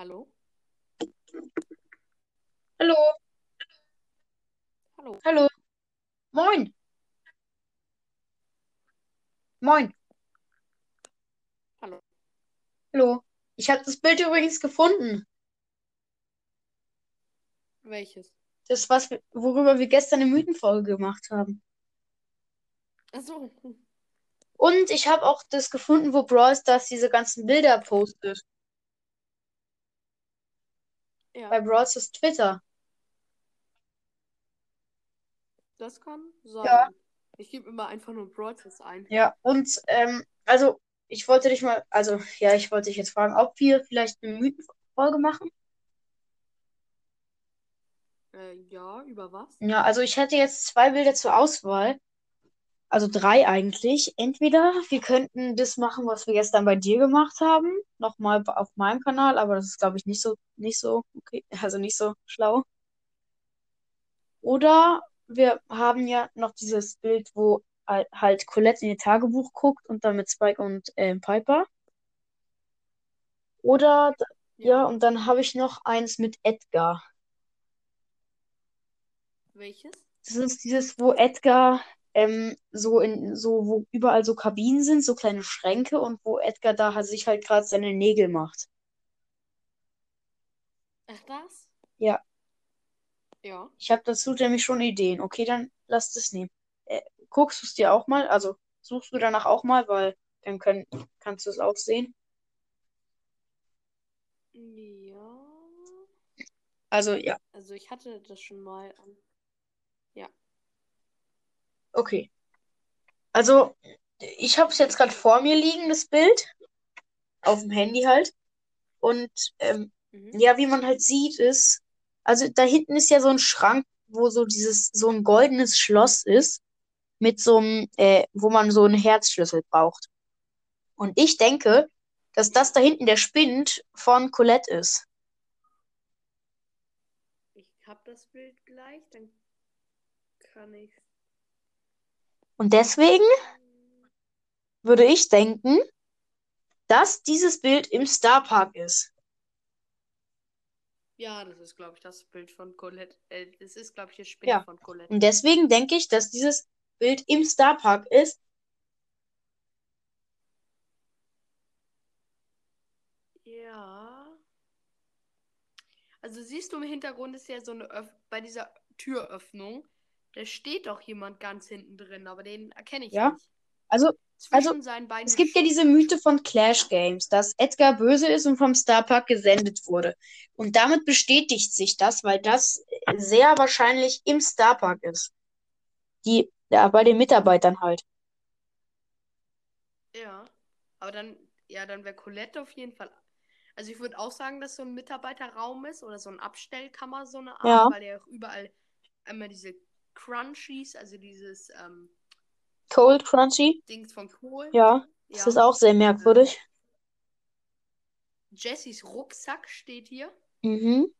Hallo? Hallo, Hallo? hallo, moin, moin, Hallo? hallo. Ich habe das Bild übrigens gefunden. Welches? Das, was wir, worüber wir gestern eine Mythenfolge gemacht haben. Achso. Und ich habe auch das gefunden, wo Brawl Stars diese ganzen Bilder postet. Ja, Bei Brawl Stars Twitter. das kann Ja. sein. Ich gebe immer einfach nur Broadcast ein. Ja, und ähm, also ich wollte dich mal, also ja, ich wollte dich jetzt fragen, ob wir vielleicht eine Mythenfolge machen. Äh, ja, über was? Ja, also ich hätte jetzt zwei Bilder zur Auswahl. Also drei eigentlich. Entweder wir könnten das machen, was wir gestern bei dir gemacht haben, nochmal auf meinem Kanal, aber das ist, glaube ich, nicht so, nicht so, okay, also nicht so schlau. Oder wir haben ja noch dieses Bild, wo halt Colette in ihr Tagebuch guckt und dann mit Spike und ähm, Piper. Oder, Ja. und dann habe ich noch eins mit Edgar. Welches? Das ist dieses, wo Edgar ähm, so in so, wo überall so Kabinen sind, so kleine Schränke und wo Edgar da halt sich halt gerade seine Nägel macht. Ach, das? Ja, Ja. ich habe dazu nämlich schon Ideen. Okay, dann lass das nehmen. Äh, guckst du es dir auch mal? Also suchst du danach auch mal, weil dann können, kannst du es auch sehen. Ja. Also ja, Also ich hatte das schon mal an. Ja. Okay. Also ich habe es jetzt gerade vor mir liegen, das Bild, auf dem Handy halt. Und ähm, Mhm. ja, wie man halt sieht, ist, also da hinten ist ja so ein Schrank, wo so dieses, so ein goldenes Schloss ist, mit so einem, äh, wo man so einen Herzschlüssel braucht. Und ich denke, dass das da hinten der Spind von Colette ist. Ich hab das Bild gleich, dann kann ich. Und deswegen würde ich denken, dass dieses Bild im Starpark ist. Ja, das ist, glaube ich, das Bild von Colette. Äh, das ist, glaube ich, das Spind Ja. von Colette. Und deswegen denke ich, dass dieses Bild im Starpark ist. Ja. Also siehst du im Hintergrund ist ja so eine Öff bei dieser Türöffnung. Da steht doch jemand ganz hinten drin, aber den erkenne ich Ja. nicht. Also, Zwischen also es gibt ja diese Mythe von Clash Games, dass Edgar böse ist und vom Starpark gesendet wurde. Und damit bestätigt sich das, weil das sehr wahrscheinlich im Starpark ist. Die, ja, bei den Mitarbeitern halt. Ja. Aber dann, ja, dann wäre Colette auf jeden Fall. Also ich würde auch sagen, dass so ein Mitarbeiterraum ist oder so ein Abstellkammer, so eine Art, Ja. weil ja auch überall einmal diese Crunchies, also dieses ähm, Cold Crunchy, Dings von Kohl. ja, das Ja. ist auch sehr merkwürdig. Jessys Rucksack steht hier. Mhm.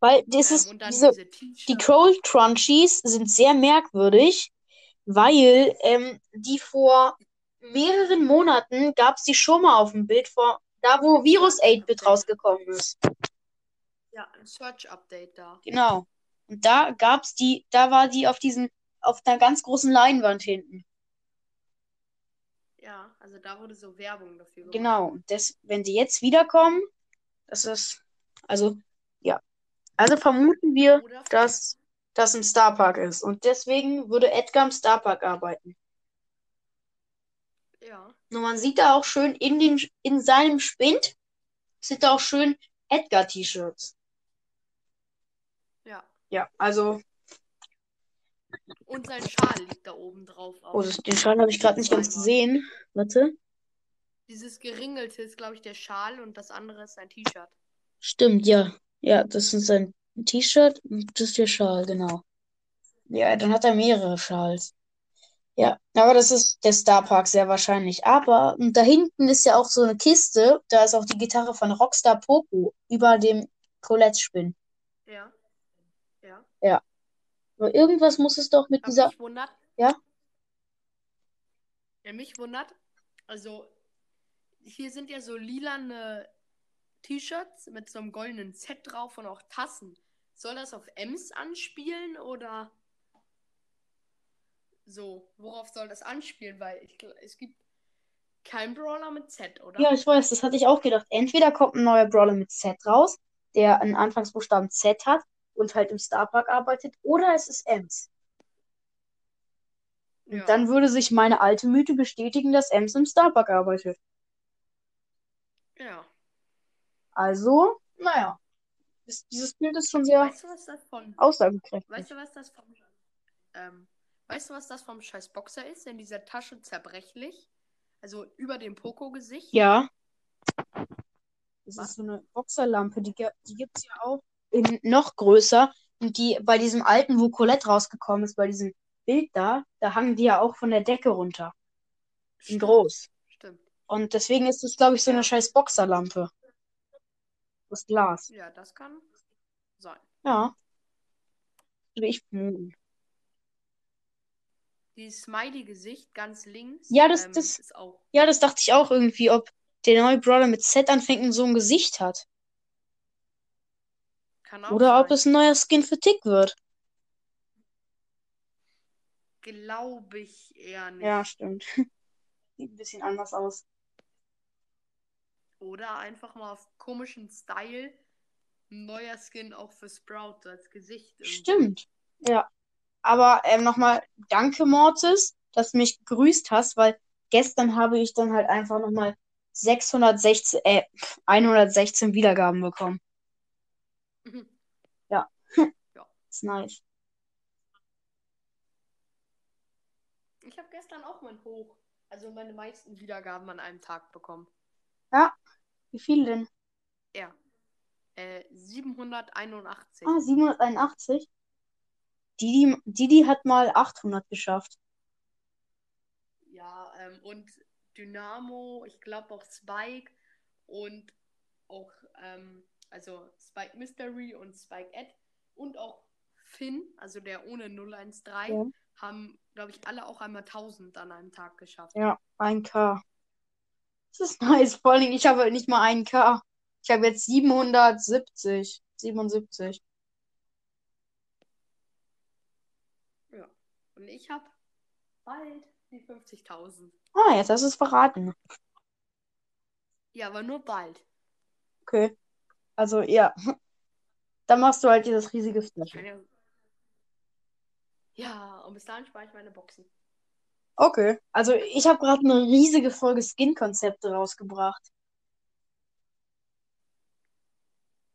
Weil Ähm, dieses, und dann diese, diese die. Cold Crunchies sind sehr merkwürdig, weil ähm, die vor mehreren Monaten gab es die schon mal auf dem Bild vor, da wo Virus 8-Bit rausgekommen ist. Ja, ein Search-Update da. Genau. Und da gab's die, da war die auf diesen, auf einer ganz großen Leinwand hinten. Ja, also da wurde so Werbung dafür gemacht. Genau. Das, wenn die jetzt wiederkommen, das ist, also, ja. Also vermuten wir, dass das ein Starpark ist. Und deswegen würde Edgar im Starpark arbeiten. ja, Und man sieht da auch schön in den, in seinem Spind, sind da auch schön Edgar-T-Shirts. Ja. Also, Und sein Schal liegt da oben drauf oh, auch. das, den Schal habe ich gerade nicht ganz gesehen. Warte. Dieses geringelte ist, glaube ich, der Schal und das andere ist sein T-Shirt. Stimmt, ja. Ja, das ist sein T-Shirt und das ist der Schal, genau. Ja, dann hat er mehrere Schals. Ja, aber das ist der Starpark sehr wahrscheinlich. Aber und da hinten ist ja auch so eine Kiste, da ist auch die Gitarre von Rockstar Poco über dem Colette-Spin. Ja. Aber irgendwas muss es doch mit Aber dieser. mich wundert. Ja? Ja, mich wundert. Also, hier sind ja so lilane T-Shirts mit so einem goldenen Z drauf und auch Tassen. Soll das auf Ems anspielen oder so? Worauf soll das anspielen? Weil ich, es gibt keinen Brawler mit Z, oder? Ja, ich weiß, das hatte ich auch gedacht. Entweder kommt ein neuer Brawler mit Z raus, der einen Anfangsbuchstaben Z hat und halt im Starpark arbeitet, oder es ist Ems. Ja. dann würde sich meine alte Mythe bestätigen, dass Ems im Starpark arbeitet. Ja. Also, naja, das, dieses Bild ist schon sehr Weißt du, was das von. aussagekräftig. Weißt du, was das vom. Ähm, weißt du, was das vom scheiß Boxer ist? In dieser Tasche zerbrechlich. Also über dem Poco-Gesicht. Ja. Das Was? ist so eine Boxerlampe, die, die gibt es ja auch in noch größer. Und die bei diesem alten, wo Colette rausgekommen ist, bei diesem Bild da, da hangen die ja auch von der Decke runter. In groß. Stimmt. Und deswegen ist es, glaube ich, so eine scheiß Boxerlampe. Aus Glas. Ja, das kann sein. Ja. Würde ich vermuten. Dieses Smiley-Gesicht ganz links Ja, das- ähm, das- ist auch. Ja, das dachte ich auch irgendwie, ob der neue Brawler mit Z anfängt und so ein Gesicht hat. Kann auch Oder ob sein. es ein neuer Skin für Tick wird. Glaube ich eher nicht. Ja, stimmt. Sieht ein bisschen anders aus. Oder einfach mal auf komischen Style ein neuer Skin auch für Sprout so als Gesicht. irgendwie. Stimmt. Ja. Aber ähm, nochmal danke, Mortis, dass du mich gegrüßt hast, weil gestern habe ich dann halt einfach nochmal 616, äh, 116 Wiedergaben bekommen. Mhm. Ist nice. Ich habe gestern auch mein Hoch, also meine meisten Wiedergaben an einem Tag bekommen. Wie viel denn? Ja. Äh, 781. Ah, 781. Didi, Didi hat mal 800 geschafft. Ja, ähm, und Dynamo, ich glaube auch Spike und auch, ähm, also Spike Mystery und Spike Ed und auch Finn, also der ohne 013, Ja. haben, glaube ich, alle auch einmal 1000 an einem Tag geschafft. Ja, 1K. Das ist nice. Vor allem, ich habe nicht mal 1K. Ich habe jetzt 770. 77. Ja. Und ich habe bald die 50.000. Ah, jetzt hast du es verraten. Ja, aber nur bald. Okay. Also, ja. Dann machst du halt dieses riesige Special. Ja, und bis dahin spare ich meine Boxen. Okay. Also, ich habe gerade eine riesige Folge Skin-Konzepte rausgebracht.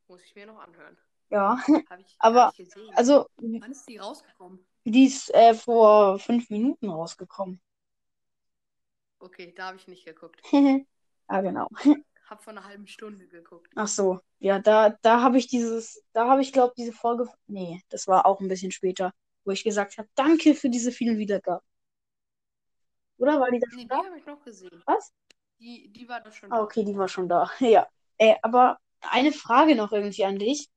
Muss ich mir noch anhören. Ja. Habe ich, Aber, hab ich gesehen. Also, Wann ist die rausgekommen? die ist äh, vor fünf Minuten rausgekommen. Okay, da habe ich nicht geguckt. Ah, genau. Hab vor einer halben Stunde geguckt. Ach so. Ja, da, da habe ich dieses, da habe ich, glaube diese Folge. Nee, das war auch ein bisschen später, wo ich gesagt habe, danke für diese vielen Wiedergaben. Oder war die da Nee, schon die da? habe ich noch gesehen. Was? Die, die war da schon Ah, da. okay, die war schon da. Ja. Äh, aber eine Frage noch irgendwie an dich,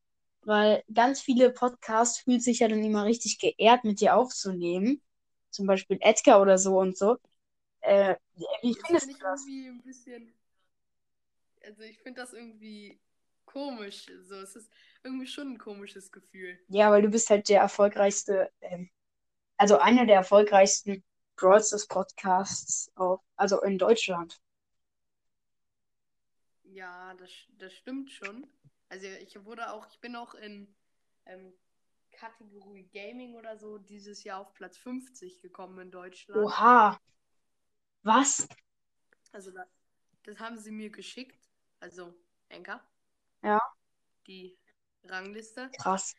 weil ganz viele Podcasts fühlen sich ja dann immer richtig geehrt, mit dir aufzunehmen. Zum Beispiel Edgar oder so und so. Äh, wie findest finde du das? irgendwie ein bisschen. Also ich finde das irgendwie komisch. So, es ist irgendwie schon ein komisches Gefühl. Ja, weil du bist halt der erfolgreichste, ähm, also einer der erfolgreichsten Brawl Stars Podcasts auf, also in Deutschland. Ja, das, das stimmt schon. Also ich wurde auch, ich bin auch in ähm, Kategorie Gaming oder so dieses Jahr auf Platz 50 gekommen in Deutschland. Oha. Was? Also das, das haben sie mir geschickt. Also Enka. Ja. Die Rangliste. Krass.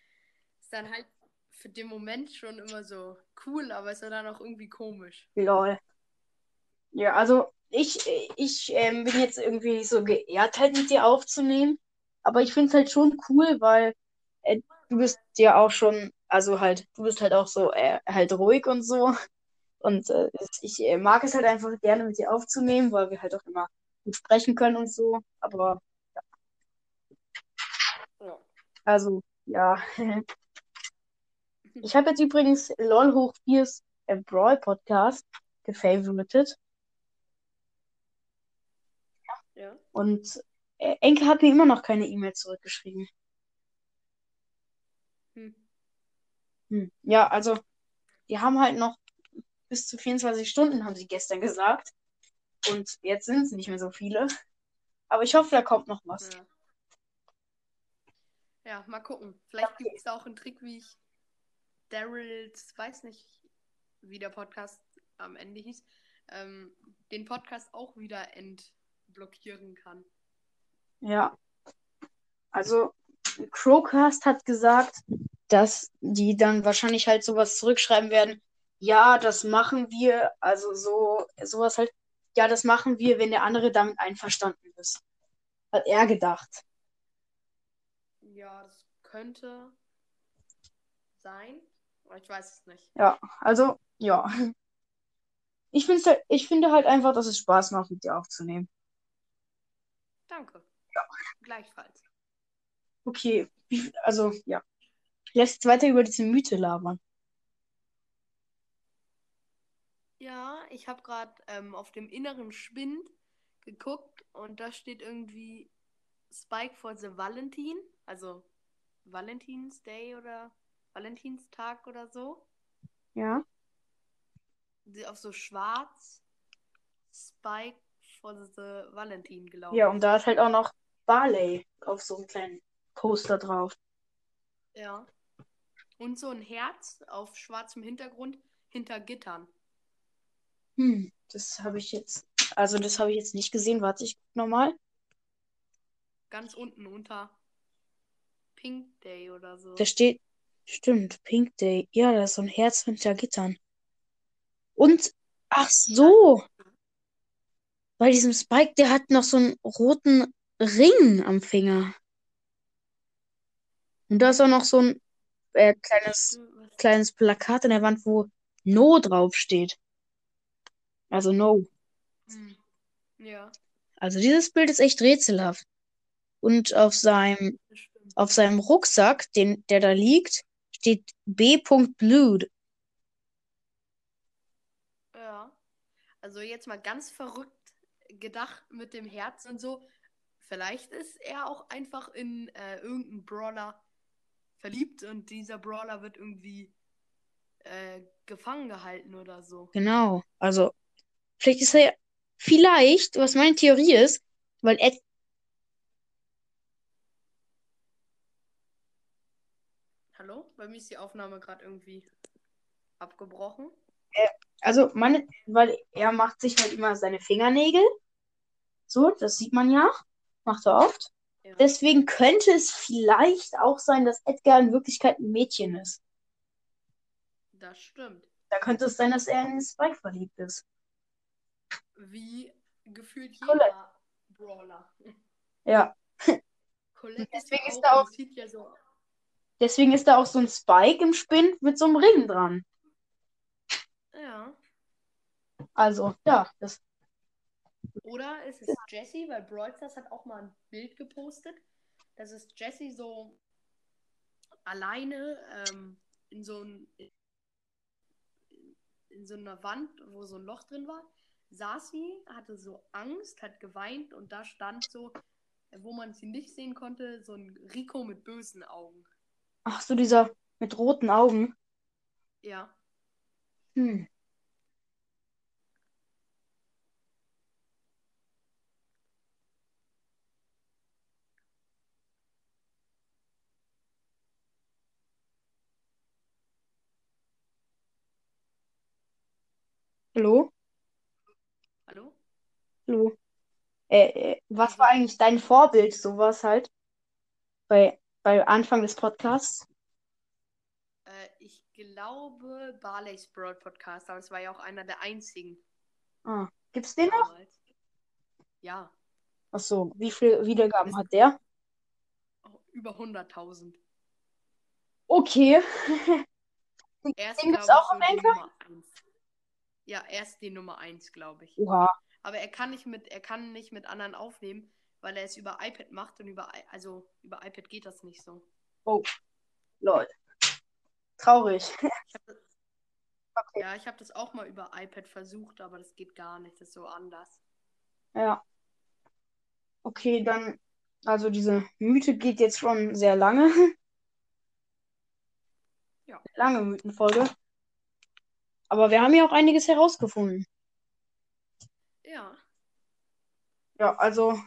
Ist dann halt für den Moment schon immer so cool, aber ist dann auch irgendwie komisch. Lol. Ja, also ich, ich ähm, bin jetzt irgendwie so geehrt, halt mit dir aufzunehmen. Aber ich finde es halt schon cool, weil äh, du bist ja auch schon, also halt, du bist halt auch so äh, halt ruhig und so. Und äh, ich äh, mag es halt einfach gerne mit dir aufzunehmen, weil wir halt auch immer gut sprechen können und so. Aber. Also, ja. Ich habe jetzt übrigens LOL hoch 4's äh, Brawl Podcast gefavoritet. Ja. Und Äh, Enke hat mir immer noch keine E-Mail zurückgeschrieben. Hm. Hm. Ja, also, die haben halt noch bis zu 24 Stunden, haben sie gestern gesagt. Und jetzt sind es nicht mehr so viele. Aber ich hoffe, da kommt noch was. Ja. Ja, mal gucken. Vielleicht gibt es da auch einen Trick, wie ich Daryls, weiß nicht, wie der Podcast am Ende hieß, ähm, den Podcast auch wieder entblockieren kann. Ja. Also, Crowcast hat gesagt, dass die dann wahrscheinlich halt sowas zurückschreiben werden. Ja, das machen wir. Also so, sowas halt. Ja, das machen wir, wenn der andere damit einverstanden ist. Hat er gedacht. Ja, das könnte sein. Aber ich weiß es nicht. Ja, also, ja. Ich, find's, halt- ich finde halt einfach, dass es Spaß macht, mit dir aufzunehmen. Danke. Ja. Gleichfalls. Okay, also, ja. Jetzt weiter über diese Mythe labern. Ja, ich habe gerade ähm, auf dem inneren Spind geguckt und da steht irgendwie Spike for the Valentin, also Valentins Day oder Valentinstag oder so. Ja. Sie auf so schwarz Spike for the Valentin, glaube Ja, und da ist halt auch noch Barley auf so einem kleinen Poster drauf. Ja. Und so ein Herz auf schwarzem Hintergrund hinter Gittern. Hm, das habe ich jetzt. Also, das habe ich jetzt nicht gesehen. Warte, ich guck nochmal. Ganz unten unter Pink Day oder so. Da steht. Stimmt, Pink Day. Ja, da ist so ein Herz hinter Gittern. Und. Ach so! Bei diesem Spike, der hat noch so einen roten Ring am Finger. Und da ist auch noch so ein äh, kleines, Was- kleines Plakat an der Wand, wo No draufsteht. Also No. Hm. Ja, Also dieses Bild ist echt rätselhaft. Und auf seinem, das. Auf seinem Rucksack, den, der da liegt, steht B. Blued. Ja. Also jetzt mal ganz verrückt gedacht mit dem Herz und so. Vielleicht ist er auch einfach in äh, irgendeinen Brawler verliebt und dieser Brawler wird irgendwie äh, gefangen gehalten oder so. Genau. Also, vielleicht ist er, vielleicht, was meine Theorie ist, weil Ed, Hallo? Bei mir ist die Aufnahme gerade irgendwie abgebrochen. also meine, weil er macht sich halt immer seine Fingernägel. So, das sieht man ja. Macht er oft. Ja. Deswegen könnte es vielleicht auch sein, dass Edgar in Wirklichkeit ein Mädchen ist. Das stimmt. Da könnte es sein, dass er in Spike verliebt ist. Wie gefühlt Colette. jeder Brawler. Ja. Colette Deswegen ist auch, da auch- sieht ja so Deswegen ist da auch so ein Spike im Spind mit so einem Ring dran. Ja. Also, ja, das. Oder es ist Jessie, weil Brawl Stars hat auch mal ein Bild gepostet. Das ist Jessie so alleine ähm, in so ein, in so einer Wand, wo so ein Loch drin war. Saß sie, hatte so Angst, hat geweint und da stand so, wo man sie nicht sehen konnte, so ein Rico mit bösen Augen. Ach so, dieser mit roten Augen. Ja. Hm. Hallo? Hallo? Hallo? Äh, äh, was war eigentlich dein Vorbild, sowas halt? Bei, bei Anfang des Podcasts? Äh, ich glaube Barley's Brawl Podcast, aber es war ja auch einer der einzigen Ah, gibt's den noch? Ja. Ach so, wie viele Wiedergaben hat der? Oh, über 100.000. Okay. Er ist, Den gibt's auch die Anchor? Nummer 1. Ja, er ist die Nummer 1, glaube ich. Oha. Aber er kann nicht mit, er kann nicht mit anderen aufnehmen, weil er es über iPad macht und über, also über iPad geht das nicht so. Lol. Traurig. Ich hab das, Okay. ja, ich habe das auch mal über iPad versucht, aber das geht gar nicht. Das ist so anders. Ja. Okay, dann Also diese Mythe geht jetzt schon sehr lange. Ja. Lange Mythenfolge. Aber wir haben ja auch einiges herausgefunden. Ja. Ja, also,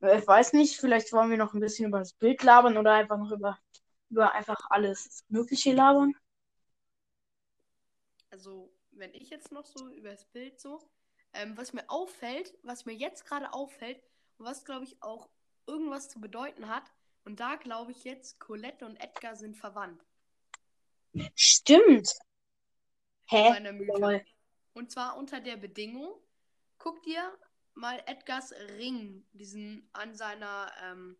ich weiß nicht, vielleicht wollen wir noch ein bisschen über das Bild labern oder einfach noch über, über einfach alles Mögliche labern. Also, wenn ich jetzt noch so über das Bild so, ähm, was mir auffällt, was mir jetzt gerade auffällt und was, glaube ich, auch irgendwas zu bedeuten hat, und da glaube ich jetzt, Colette und Edgar sind verwandt. Stimmt. Hä? Und zwar unter der Bedingung, guck dir mal Edgars Ring, diesen an seiner, ähm,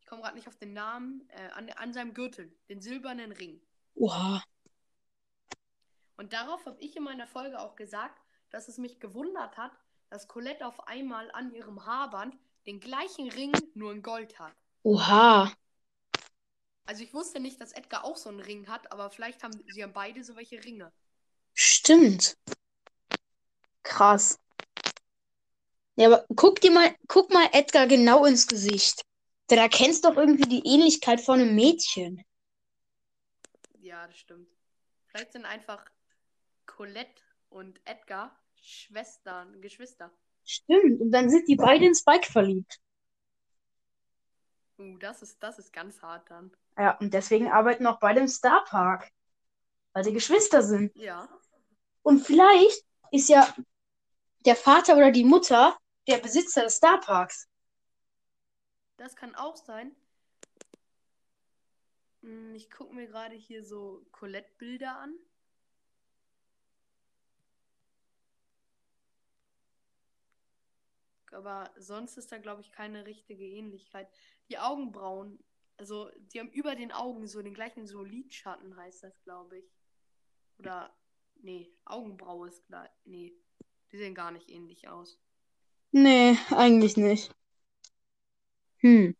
ich komme gerade nicht auf den Namen, äh, an, an seinem Gürtel, den silbernen Ring. Oha. Und darauf habe ich in meiner Folge auch gesagt, dass es mich gewundert hat, dass Colette auf einmal an ihrem Haarband den gleichen Ring nur in Gold hat. Oha. Also ich wusste nicht, dass Edgar auch so einen Ring hat, aber vielleicht haben sie haben beide so welche Ringe. Stimmt. Krass. Ja, aber guck dir mal, guck mal Edgar genau ins Gesicht. Da erkennst du doch irgendwie die Ähnlichkeit von einem Mädchen. Ja, das stimmt. Vielleicht sind einfach Colette und Edgar Schwestern, Geschwister. Stimmt. Und dann sind die beide in Spike verliebt. Uh, das ist, das ist ganz hart dann. Ja, und deswegen arbeiten auch beide im Star Park. Weil sie Geschwister sind. Ja. Und vielleicht ist ja der Vater oder die Mutter der Besitzer des Star Parks. Das kann auch sein. Hm, Ich gucke mir gerade hier so Colette-Bilder an. Aber sonst ist da, glaube ich, keine richtige Ähnlichkeit. Die Augenbrauen, also die haben über den Augen so den gleichen so Lidschatten, heißt das, glaube ich. Oder, nee, Augenbraue ist gleich. Nee, die sehen gar nicht ähnlich aus. Nee, eigentlich nicht. Hm.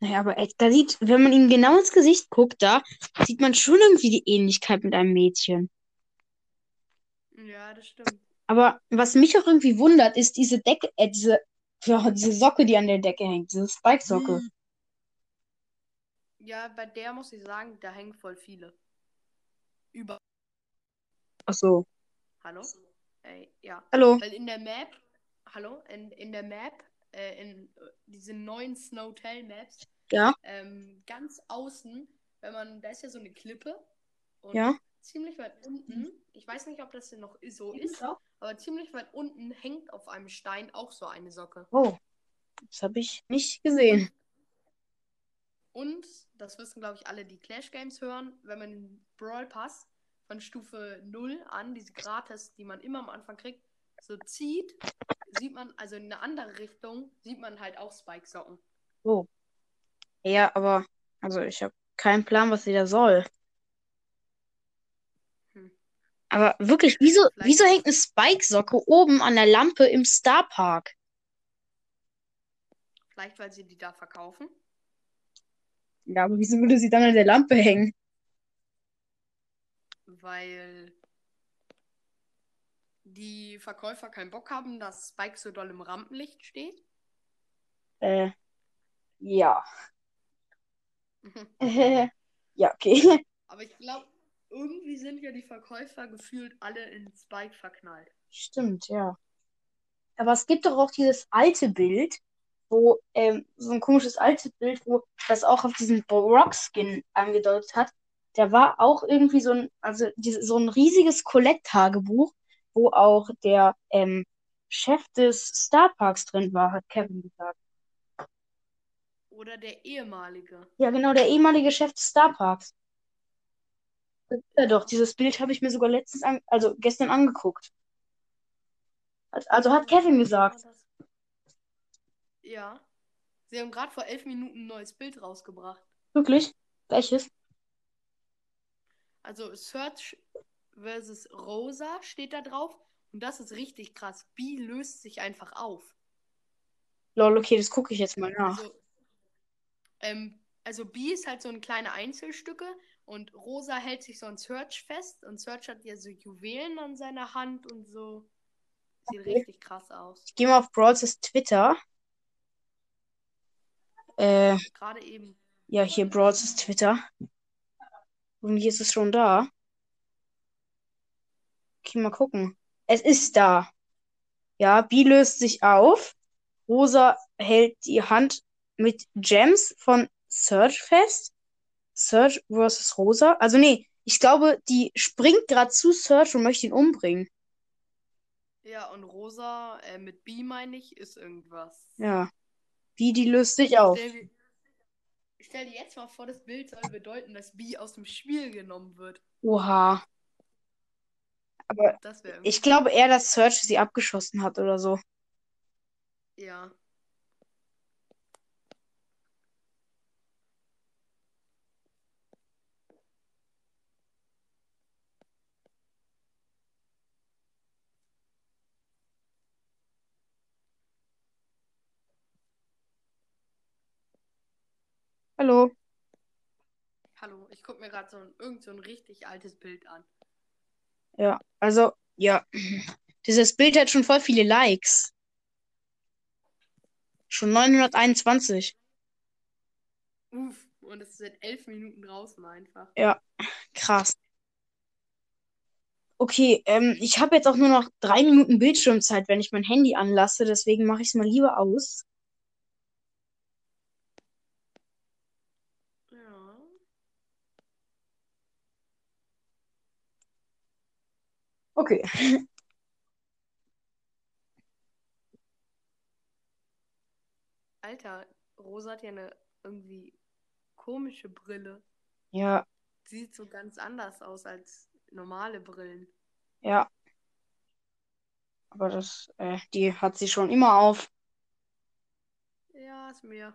Naja, aber Edgar sieht, wenn man ihm genau ins Gesicht guckt, da sieht man schon irgendwie die Ähnlichkeit mit einem Mädchen. Ja, das stimmt. Aber was mich auch irgendwie wundert, ist diese Decke, äh, diese, ja, diese Socke, die an der Decke hängt, diese Spike-Socke. Ja, bei der muss ich sagen, da hängen voll viele. Über. Ach so. Hallo? Ey, ja. Hallo. Weil in der Map, hallo, in, in der Map, äh, in äh, diesen neuen Snowtail Maps, Ja, ähm, ganz außen, wenn man, da ist ja so eine Klippe und ja. ziemlich weit unten, ich weiß nicht, ob das hier noch so ist, aber ziemlich weit unten hängt auf einem Stein auch so eine Socke. Oh, das habe ich nicht gesehen. Und, das wissen, glaube ich, alle, die Clash Games hören, wenn man den Brawl Pass von Stufe 0 an, diese Gratis, die man immer am Anfang kriegt, so zieht, sieht man, also in eine andere Richtung, sieht man halt auch Spike-Socken. Oh. Ja, aber, also ich habe keinen Plan, was sie da soll. Hm. Aber wirklich, wieso, Vielleicht- wieso hängt eine Spike-Socke oben an der Lampe im Star Park? Vielleicht, weil sie die da verkaufen. Ja, aber wieso würde sie dann an der Lampe hängen? Weil die Verkäufer keinen Bock haben, dass Spike so doll im Rampenlicht steht. Äh, ja. Äh, ja, okay. Aber ich glaube, irgendwie sind ja die Verkäufer gefühlt alle in Spike verknallt. Stimmt, ja. Aber es gibt doch auch dieses alte Bild, wo, ähm, so ein komisches altes Bild, wo das auch auf diesen Brock-Skin angedeutet hat. Der war auch irgendwie so ein, also diese, so ein riesiges Colette-Tagebuch, wo auch der ähm, Chef des Star Parks drin war, hat Kevin gesagt. Oder der ehemalige. Ja, genau, der ehemalige Chef des Star Parks. Ja, doch, dieses Bild habe ich mir sogar letztens, an, also gestern angeguckt. Also hat Kevin gesagt. Ja. Sie haben gerade vor elf Minuten ein neues Bild rausgebracht. Wirklich? Welches? Also Search versus Rosa steht da drauf. Und das ist richtig krass. B löst sich einfach auf. Lol, okay, das gucke ich jetzt mal nach. Also, ähm, also B ist halt so ein kleine Einzelstücke und Rosa hält sich so an Search fest und Search hat ja so Juwelen an seiner Hand und so. Sieht Okay. richtig krass aus. Ich gehe mal auf Brawls Twitter. Äh, Gerade eben. ja, hier Brawls Twitter. Und hier ist es schon da. Okay, mal gucken. Es ist da. Ja, B löst sich auf. Rosa hält die Hand mit Gems von Surge fest. Surge versus Rosa. Also nee, ich glaube, die springt gerade zu Surge und möchte ihn umbringen. Ja, und Rosa, äh, mit B meine ich, ist irgendwas. Ja. B, die löst sich auf. Stell stell dir jetzt mal vor, das Bild soll bedeuten, dass B aus dem Spiel genommen wird. Oha. Aber ich glaube eher, dass Surge sie abgeschossen hat oder so. Ja. Hallo. Hallo, ich gucke mir gerade so ein, irgend so ein richtig altes Bild an. Ja, also, ja. Dieses Bild hat schon voll viele Likes. Schon 921. Uff, und es ist seit elf Minuten draußen einfach. Ja, krass. Okay, ähm, ich habe jetzt auch nur noch drei Minuten Bildschirmzeit, wenn ich mein Handy anlasse. Deswegen mache ich es mal lieber aus. Ja. Okay. Alter, Rosa hat ja eine irgendwie komische Brille. Ja, Sieht so ganz anders aus als normale Brillen. ja. Aber das, äh, die hat sie schon immer auf. Ja, ist mir.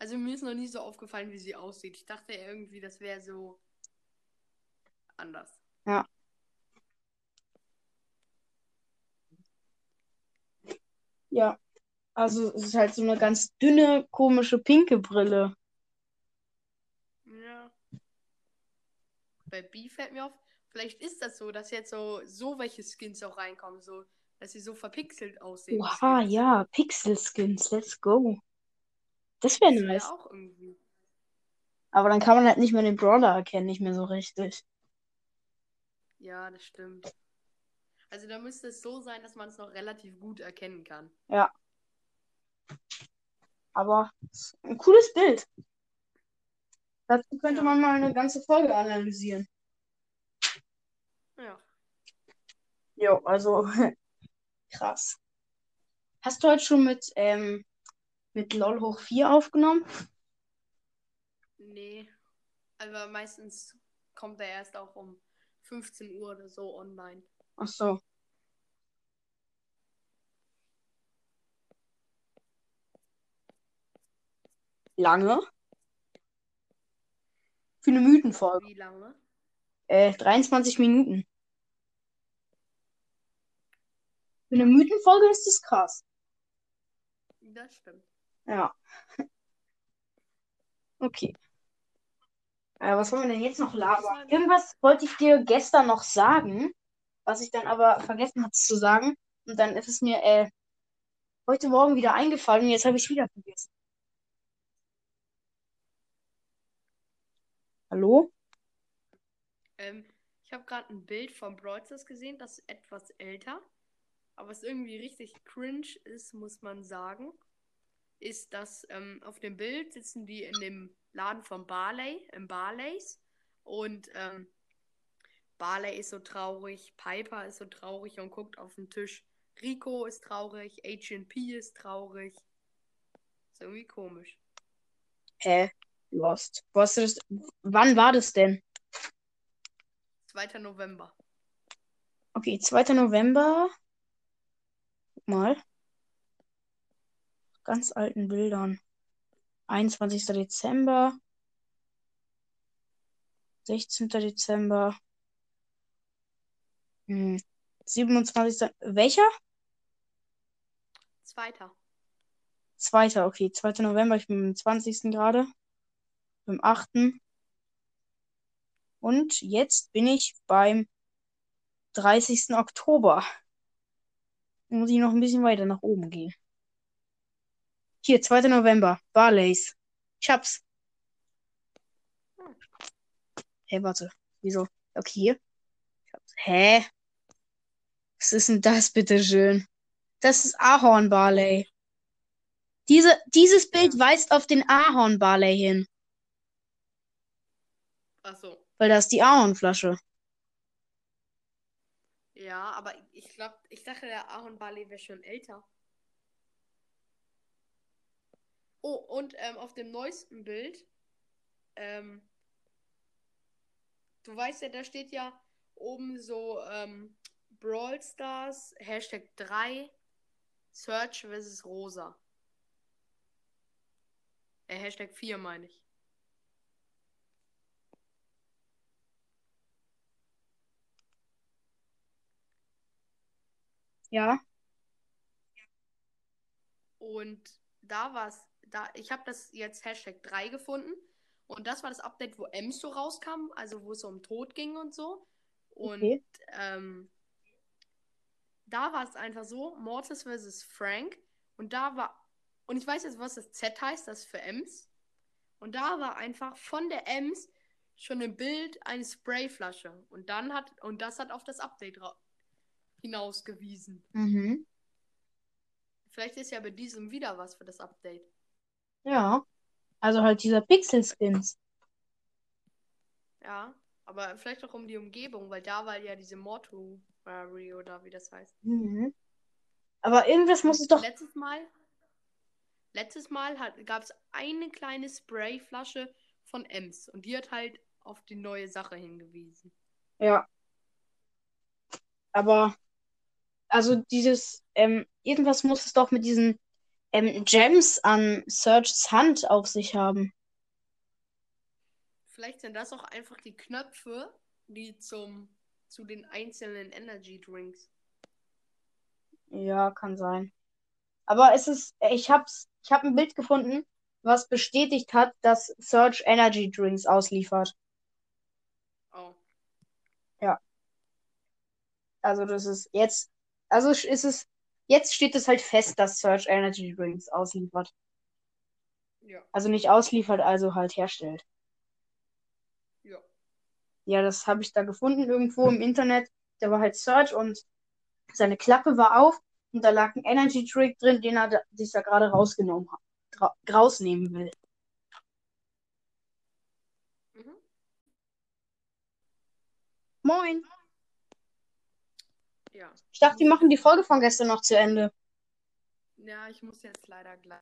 Also mir ist noch nie so aufgefallen, wie sie aussieht. Ich dachte irgendwie, das wäre so anders. Ja. Ja. Also es ist halt so eine ganz dünne, komische, pinke Brille. Ja. Bei B fällt mir auf, vielleicht ist das so, dass jetzt so, so welche Skins auch reinkommen, so, dass sie so verpixelt aussehen. Oha, ja, Pixel-Skins, let's go. Das wäre Das wäre nice. auch irgendwie. Aber dann kann man halt nicht mehr den Brawler erkennen, nicht mehr so richtig. Ja, das stimmt. Also da müsste es so sein, dass man es noch relativ gut erkennen kann. Ja. Aber ein cooles Bild. Dazu könnte Ja. man mal eine ganze Folge analysieren. Ja. Jo, also krass. Hast du heute schon mit, ähm, mit LOL hoch 4 aufgenommen? Nee. Aber meistens kommt er erst auch um 15 Uhr oder so online. Ach so. Lange? Für eine Mythenfolge. Wie lange? Äh, 23 Minuten. Für eine Mythenfolge ist das krass. Das stimmt. Ja. Okay. Äh, was wollen wir denn jetzt noch labern? Irgendwas wollte ich dir gestern noch sagen, was ich dann aber vergessen hatte zu sagen. Und dann ist es mir äh, heute Morgen wieder eingefallen und jetzt habe ich es wieder vergessen. Hallo? Ähm, ich habe gerade ein Bild von Brawl gesehen, das ist etwas älter. Aber was irgendwie richtig cringe ist, muss man sagen, ist, dass ähm, auf dem Bild sitzen die in dem Laden von Barley, im Barleys. Und ähm, Barley ist so traurig, Piper ist so traurig und guckt auf den Tisch. Rico ist traurig, H&P ist traurig. Ist irgendwie komisch. Hä? Lost. Wo hast du das? Wann war das denn? 2. November. Okay, 2. November. Guck mal. Ganz alten Bildern. 21. Dezember. 16. Dezember. Hm. 27. Welcher? Zweiter. 2. Okay, 2. November. Ich bin am 20. gerade. Beim 8. Und jetzt bin ich beim 30. Oktober. Muss ich noch ein bisschen weiter nach oben gehen. Hier, 2. November. Barleys. Ich hab's. Hm. Hey, warte. Wieso? Okay, hier. Ich hab's. Hä? Was ist denn das, bitteschön? Das ist Ahorn Barley. Diese, dieses Bild weist auf den Ahorn Barley hin, Ach so. weil da ist die Ahornflasche. Ja, aber ich glaube, ich dachte, der Ahorn Barley wäre schon älter. Oh, und ähm, auf dem neuesten Bild, ähm, du weißt ja, da steht ja oben so ähm, Brawl Stars, Hashtag 3, Search vs. Rosa. Äh, Hashtag 4 meine ich. Ja. Und da war es, da, ich habe das jetzt Hashtag 3 gefunden. Und das war das Update, wo Ems so rauskam, also wo es um Tod ging und so. Und Okay. ähm, da war es einfach so, Mortis vs. Frank. Und da war, und ich weiß jetzt, was das Z heißt, das für Ems. Und da war einfach von der Ems schon ein Bild eine Sprayflasche. Und dann hat, und das hat auf das Update hinausgewiesen. Mhm. Vielleicht ist ja bei diesem wieder was für das Update. Ja. Also halt dieser Pixel-Skins. Ja, aber vielleicht auch um die Umgebung, weil da war ja diese Mortuary oder wie das heißt. Mhm. Aber irgendwas muss es doch. Letztes Mal, letztes Mal gab es eine kleine Sprayflasche von Ems und die hat halt auf die neue Sache hingewiesen. Ja. Aber. Also dieses. Ähm, irgendwas muss es doch mit diesen ähm, Gems an Serge's Hand auf sich haben. Vielleicht sind das auch einfach die Knöpfe, die zum zu den einzelnen Energy Drinks. Ja, kann sein. Aber es ist, ich hab's, ich habe ein Bild gefunden, was bestätigt hat, dass Surge Energy Drinks ausliefert. Oh. Also das ist jetzt, also ist es, jetzt steht es halt fest, dass Surge Energy Drinks ausliefert. Ja. Also nicht ausliefert, also halt herstellt. Ja. Das habe ich da gefunden irgendwo im Internet. Der war halt Surge und seine Klappe war auf und da lag ein Energy Drink drin, den er da, sich da gerade rausgenommen hat, rausnehmen will. Mhm. Moin. Ja. Ich dachte, die machen die Folge von gestern noch zu Ende. Ja, ich muss jetzt leider gleich.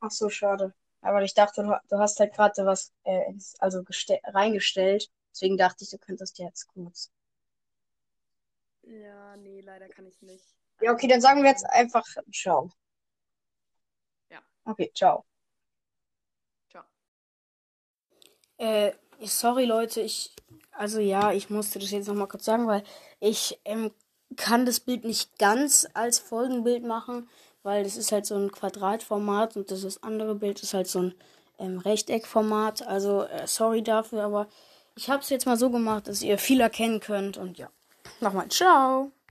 Ach so, schade. Aber ich dachte, du, hast halt gerade was äh, ins, also geste- reingestellt. Deswegen dachte ich, du könntest jetzt kurz. Ja, nee, leider kann ich nicht. Ja, okay, dann sagen wir jetzt einfach Ciao. Ja. Okay, ciao. Ciao. Äh, sorry Leute, ich, also ja, ich musste das jetzt nochmal kurz sagen, weil ich ähm, kann das Bild nicht ganz als Folgenbild machen, weil das ist halt so ein Quadratformat und das, das andere Bild ist halt so ein ähm, Rechteckformat. Also äh, sorry dafür, aber ich habe es jetzt mal so gemacht, dass ihr viel erkennen könnt und ja, nochmal ciao.